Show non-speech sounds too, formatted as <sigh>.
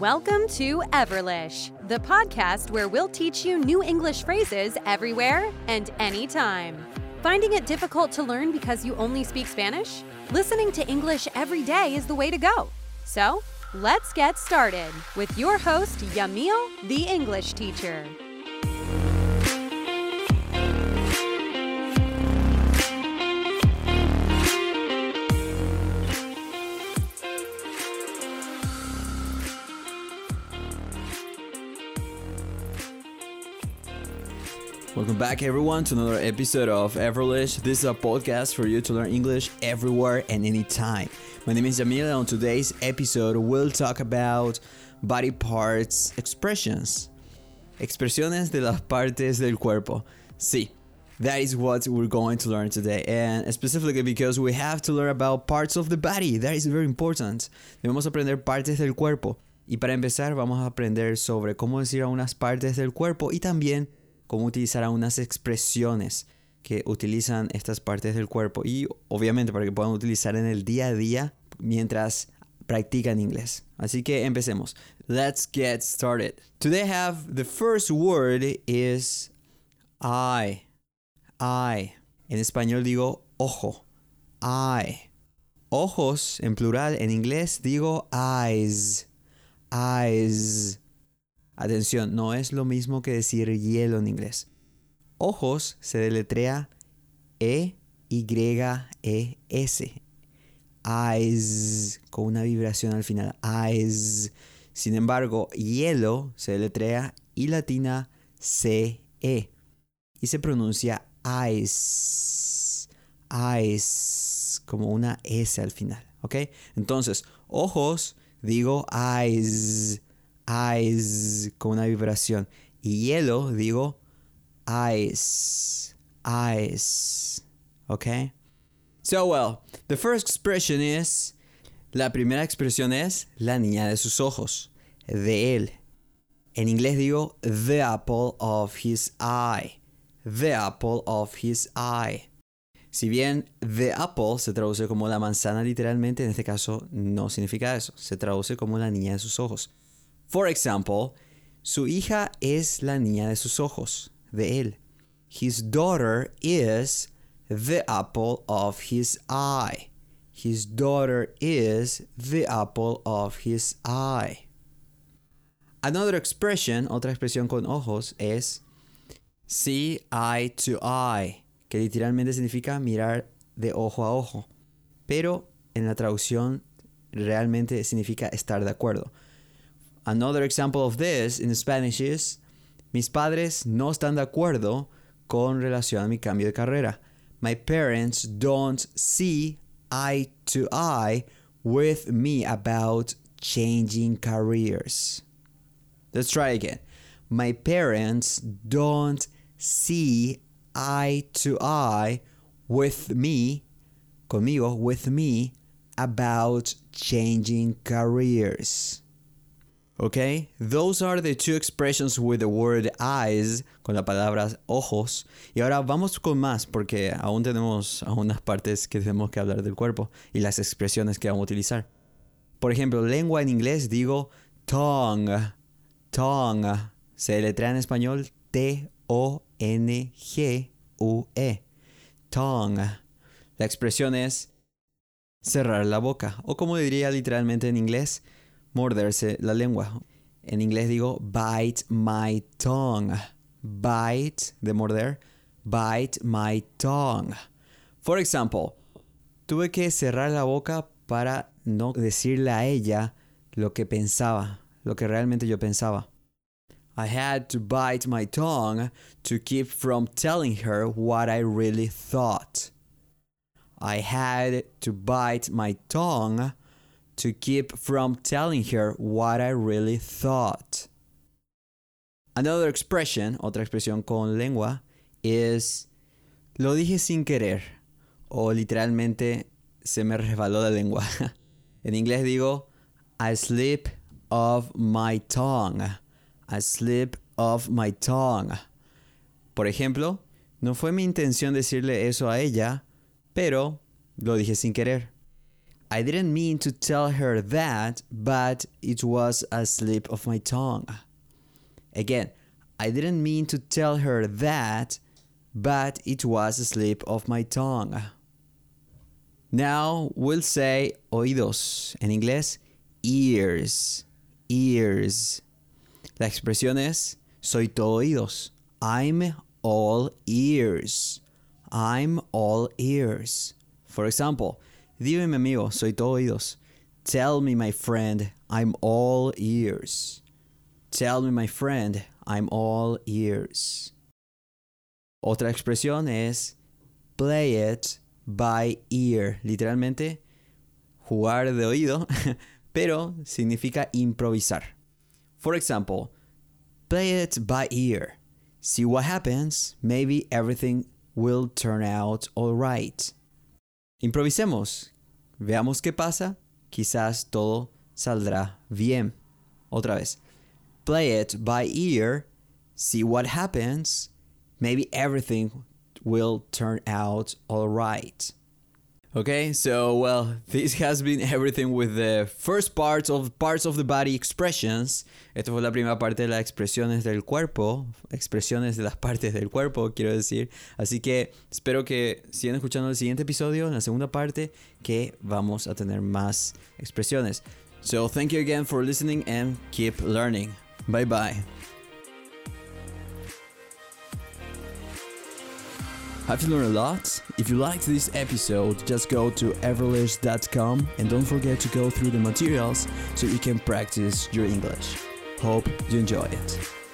Welcome to Everlish, the podcast where we'll teach you new English phrases everywhere and anytime. Finding it difficult to learn because you only speak Spanish? Listening to English every day is the way to go. So, let's get started with your host, Yamil, the English teacher. Welcome back, everyone, to another episode of Everlish. This is a podcast for you to learn English everywhere and anytime. My name is Jamil, and on today's episode, we'll talk about body parts expressions. Expresiones de las partes del cuerpo. Sí, that is what we're going to learn today, and specifically because we have to learn about parts of the body. That is very important. Debemos aprender partes del cuerpo. Y para empezar, vamos a aprender sobre cómo decir a unas partes del cuerpo y también cómo utilizar algunas expresiones que utilizan estas partes del cuerpo y obviamente para que puedan utilizar en el día a día mientras practican inglés. Así que empecemos. Let's get started. Today I have the first word is eye. Eye. En español digo ojo. Eye. Ojos en plural en inglés digo eyes. Eyes. Atención, no es lo mismo que decir hielo en inglés. Ojos se deletrea E-Y-E-S. Eyes, con una vibración al final. Eyes. Sin embargo, hielo se deletrea I latina C-E. Y se pronuncia eyes. Eyes. Como una S al final. ¿Ok? Entonces, ojos, digo eyes eyes con una vibración. Y hielo, digo eyes, eyes. Okay? So, well, the first expression is. La primera expresión es la niña de sus ojos, de él. En inglés digo the apple of his eye. The apple of his eye. Si bien the apple se traduce como la manzana literalmente, en este caso no significa eso. Se traduce como la niña de sus ojos. For example, su hija es la niña de sus ojos, de él. His daughter is the apple of his eye. His daughter is the apple of his eye. Another expression, otra expresión con ojos, es see eye to eye, que literalmente significa mirar de ojo a ojo. Pero en la traducción realmente significa estar de acuerdo. Another example of this in Spanish is Mis padres no están de acuerdo con relación a mi cambio de carrera. My parents don't see eye to eye with me about changing careers. Let's try again. My parents don't see eye to eye with me, conmigo, with me, about changing careers. Okay, those are the two expressions with the word eyes, con la palabra ojos. Y ahora vamos con más, porque aún tenemos algunas partes que tenemos que hablar del cuerpo y las expresiones que vamos a utilizar. Por ejemplo, lengua en inglés digo tongue, tongue. Se letra en español T-O-N-G-U-E. Tongue. La expresión es cerrar la boca, o como diría literalmente en inglés, morderse la lengua. En inglés digo bite my tongue. Bite de morder. Bite my tongue. For example, tuve que cerrar la boca para no decirle a ella lo que pensaba, lo que realmente yo pensaba. I had to bite my tongue to keep from telling her what I really thought. I had to bite my tongue to keep from telling her what I really thought. Another expression, otra expresión con lengua, is lo dije sin querer o literalmente se me resbaló la lengua. <laughs> en inglés digo I slip of my tongue. I slip of my tongue. Por ejemplo, no fue mi intención decirle eso a ella, pero lo dije sin querer. I didn't mean to tell her that, but it was a slip of my tongue. Again, I didn't mean to tell her that, but it was a slip of my tongue. Now we'll say oídos. En inglés, ears. Ears. La expresión es soy todo oídos. I'm all ears. I'm all ears. For example, dime mi amigo, soy todo oídos. Tell me my friend, I'm all ears. Tell me my friend, I'm all ears. Otra expresión es play it by ear. Literalmente, jugar de oído, <laughs> pero significa improvisar. For example, play it by ear. See what happens. Maybe everything will turn out alright. Improvisemos. Veamos qué pasa. Quizás todo saldrá bien. Otra vez. Play it by ear. See what happens. Maybe everything will turn out alright. Okay, so well, this has been everything with the first part of parts of the body expressions. Esto fue la primera parte de las expresiones del cuerpo, expresiones de las <laughs> partes del cuerpo, quiero decir. Así que espero que sigan escuchando el siguiente episodio, en la segunda parte, que vamos a tener más expresiones. So thank you again for listening and keep learning. Bye bye. Have you learned a lot? If you liked this episode, just go to everlish.com and don't forget to go through the materials so you can practice your English. Hope you enjoy it.